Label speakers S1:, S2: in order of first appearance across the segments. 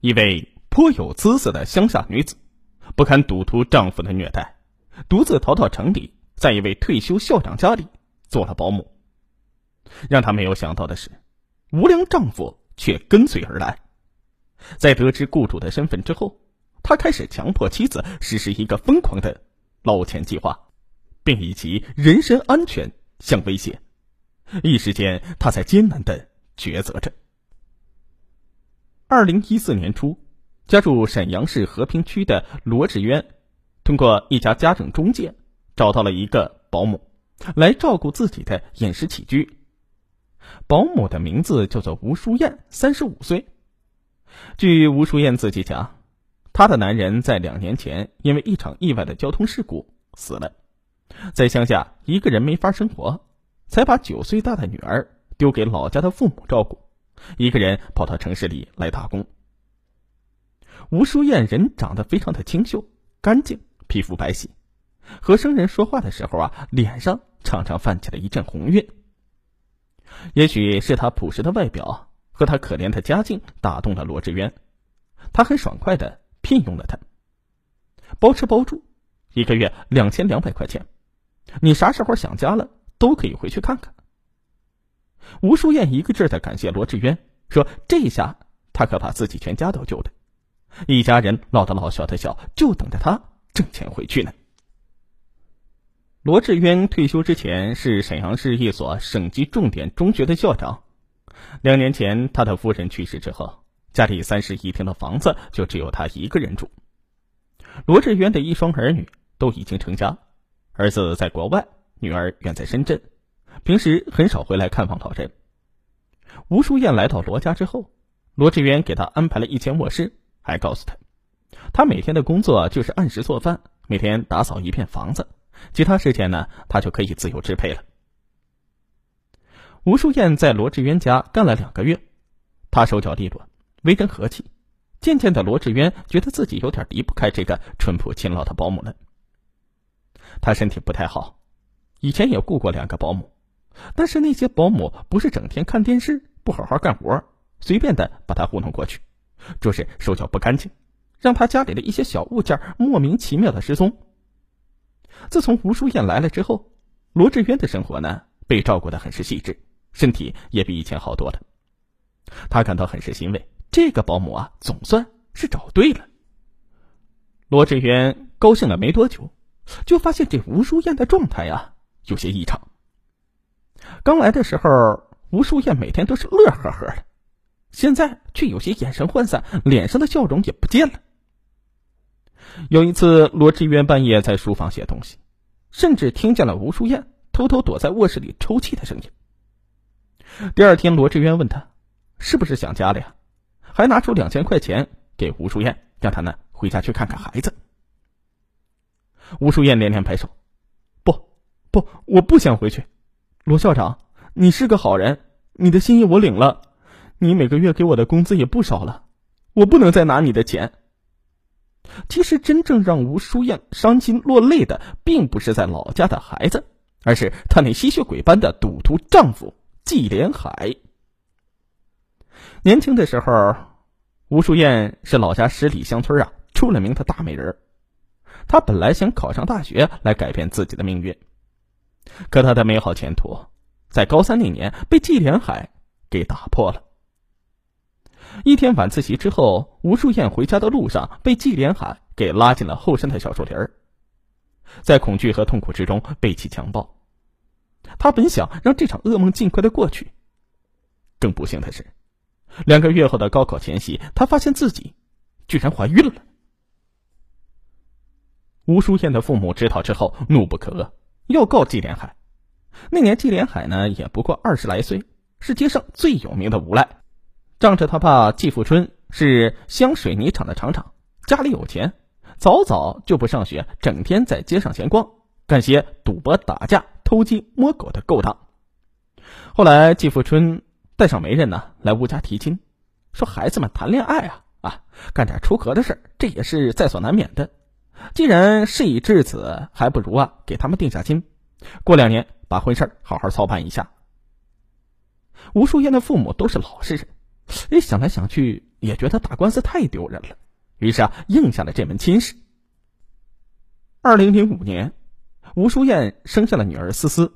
S1: 一位颇有姿色的乡下女子，不堪赌徒丈夫的虐待，独自逃到城里，在一位退休校长家里做了保姆。让她没有想到的是，无良丈夫却跟随而来。在得知雇主的身份之后，他开始强迫妻子实施一个疯狂的捞钱计划，并以其人身安全相威胁。一时间，他在艰难的抉择着。二零一四年初，家住沈阳市和平区的罗志渊，通过一家家政中介找到了一个保姆，来照顾自己的饮食起居。保姆的名字叫做吴淑燕，三十五岁。据吴淑燕自己讲，她的男人在两年前因为一场意外的交通事故死了，在乡下一个人没法生活，才把九岁大的女儿丢给老家的父母照顾，一个人跑到城市里来打工。吴淑燕人长得非常的清秀、干净，皮肤白皙，和生人说话的时候啊，脸上常常泛起了一阵红晕。也许是她朴实的外表。和他可怜的家境打动了罗志渊，他很爽快的聘用了他，包吃包住，一个月两千两百块钱，你啥时候想家了都可以回去看看。吴淑燕一个劲儿的感谢罗志渊，说这下他可把自己全家都救了，一家人老的老小的小就等着他挣钱回去呢。罗志渊退休之前是沈阳市一所省级重点中学的校长。两年前，他的夫人去世之后，家里三室一厅的房子就只有他一个人住。罗志渊的一双儿女都已经成家，儿子在国外，女儿远在深圳，平时很少回来看望老人。吴淑燕来到罗家之后，罗志渊给他安排了一间卧室，还告诉他，他每天的工作就是按时做饭，每天打扫一片房子，其他时间呢，他就可以自由支配了。吴淑燕在罗志渊家干了两个月，她手脚利落，为人和气。渐渐的，罗志渊觉得自己有点离不开这个淳朴勤劳的保姆了。他身体不太好，以前也雇过两个保姆，但是那些保姆不是整天看电视，不好好干活，随便的把他糊弄过去，就是手脚不干净，让他家里的一些小物件莫名其妙的失踪。自从吴淑燕来了之后，罗志渊的生活呢被照顾的很是细致。身体也比以前好多了，他感到很是欣慰。这个保姆啊，总算是找对了。罗志远高兴了没多久，就发现这吴淑燕的状态呀有些异常。刚来的时候，吴淑燕每天都是乐呵呵的，现在却有些眼神涣散，脸上的笑容也不见了。有一次，罗志渊半夜在书房写东西，甚至听见了吴淑燕偷偷躲在卧室里抽泣的声音。第二天，罗志渊问他：“是不是想家了呀？”还拿出两千块钱给吴淑燕，让他呢回家去看看孩子。吴淑燕连连摆手：“不，不，我不想回去。罗校长，你是个好人，你的心意我领了。你每个月给我的工资也不少了，我不能再拿你的钱。”其实，真正让吴淑燕伤心落泪的，并不是在老家的孩子，而是她那吸血鬼般的赌徒丈夫。季连海年轻的时候，吴淑燕是老家十里乡村啊出了名的大美人。她本来想考上大学来改变自己的命运，可他的美好前途在高三那年被季连海给打破了。一天晚自习之后，吴淑燕回家的路上被季连海给拉进了后山的小树林在恐惧和痛苦之中被其强暴。他本想让这场噩梦尽快的过去，更不幸的是，两个月后的高考前夕，他发现自己居然怀孕了。吴淑燕的父母知道之后，怒不可遏，要告季连海。那年季连海呢，也不过二十来岁，是街上最有名的无赖。仗着他爸季富春是香水泥厂的厂长，家里有钱，早早就不上学，整天在街上闲逛，干些赌博打架。偷鸡摸狗的勾当。后来季富春带上媒人呢来吴家提亲，说孩子们谈恋爱啊啊，干点出格的事这也是在所难免的。既然事已至此，还不如啊给他们定下亲，过两年把婚事好好操办一下。吴淑燕的父母都是老实人，哎，想来想去也觉得打官司太丢人了，于是啊，应下了这门亲事。二零零五年，吴淑燕生下了女儿思思。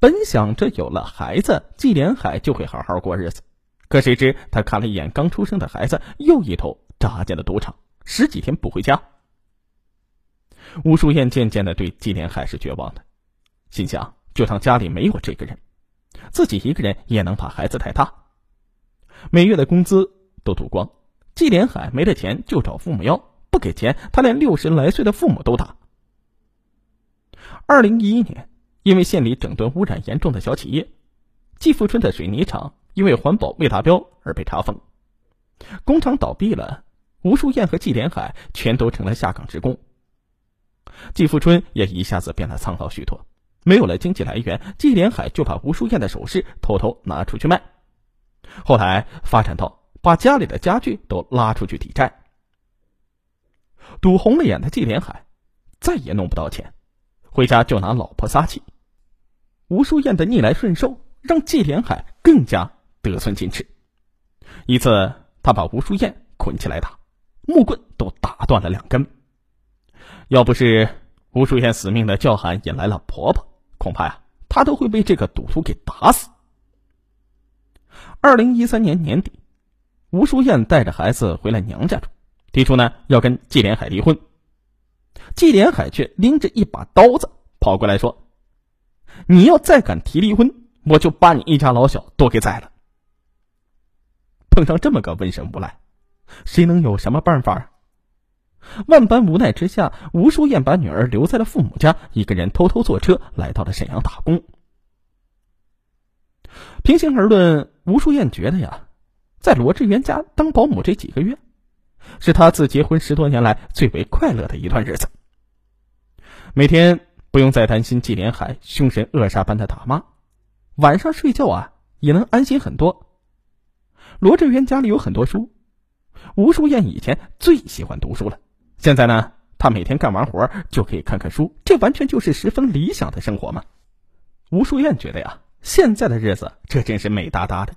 S1: 本想着有了孩子，季连海就会好好过日子，可谁知他看了一眼刚出生的孩子，又一头扎进了赌场，十几天不回家。吴淑燕渐渐的对季连海是绝望的，心想就当家里没有这个人，自己一个人也能把孩子带大。每月的工资都赌光，季连海没了钱就找父母要，不给钱他连六十来岁的父母都打。二零一一年。因为县里整顿污染严重的小企业，季富春的水泥厂因为环保未达标而被查封，工厂倒闭了，吴淑燕和季连海全都成了下岗职工。季富春也一下子变得苍老许多，没有了经济来源，季连海就把吴淑燕的首饰偷偷拿出去卖，后来发展到把家里的家具都拉出去抵债。赌红了眼的季连海再也弄不到钱，回家就拿老婆撒气。吴淑燕的逆来顺受让季连海更加得寸进尺。一次，他把吴淑燕捆起来打，木棍都打断了两根。要不是吴淑燕死命的叫喊引来了婆婆，恐怕呀，她都会被这个赌徒给打死。二零一三年年底，吴淑燕带着孩子回了娘家住，提出呢要跟季连海离婚。季连海却拎着一把刀子跑过来说。你要再敢提离婚，我就把你一家老小都给宰了。碰上这么个瘟神无赖，谁能有什么办法？万般无奈之下，吴淑燕把女儿留在了父母家，一个人偷偷坐车来到了沈阳打工。平心而论，吴淑燕觉得呀，在罗志元家当保姆这几个月，是她自结婚十多年来最为快乐的一段日子。每天。不用再担心季连海凶神恶煞般的打骂，晚上睡觉啊也能安心很多。罗志远家里有很多书，吴淑燕以前最喜欢读书了，现在呢，他每天干完活就可以看看书，这完全就是十分理想的生活嘛。吴淑燕觉得呀，现在的日子这真是美哒哒的，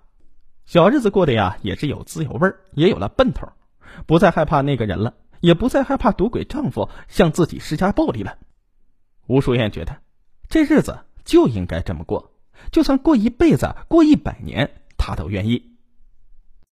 S1: 小日子过得呀也是有滋有味儿，也有了奔头，不再害怕那个人了，也不再害怕赌鬼丈夫向自己施加暴力了。吴淑燕觉得，这日子就应该这么过，就算过一辈子、过一百年，她都愿意。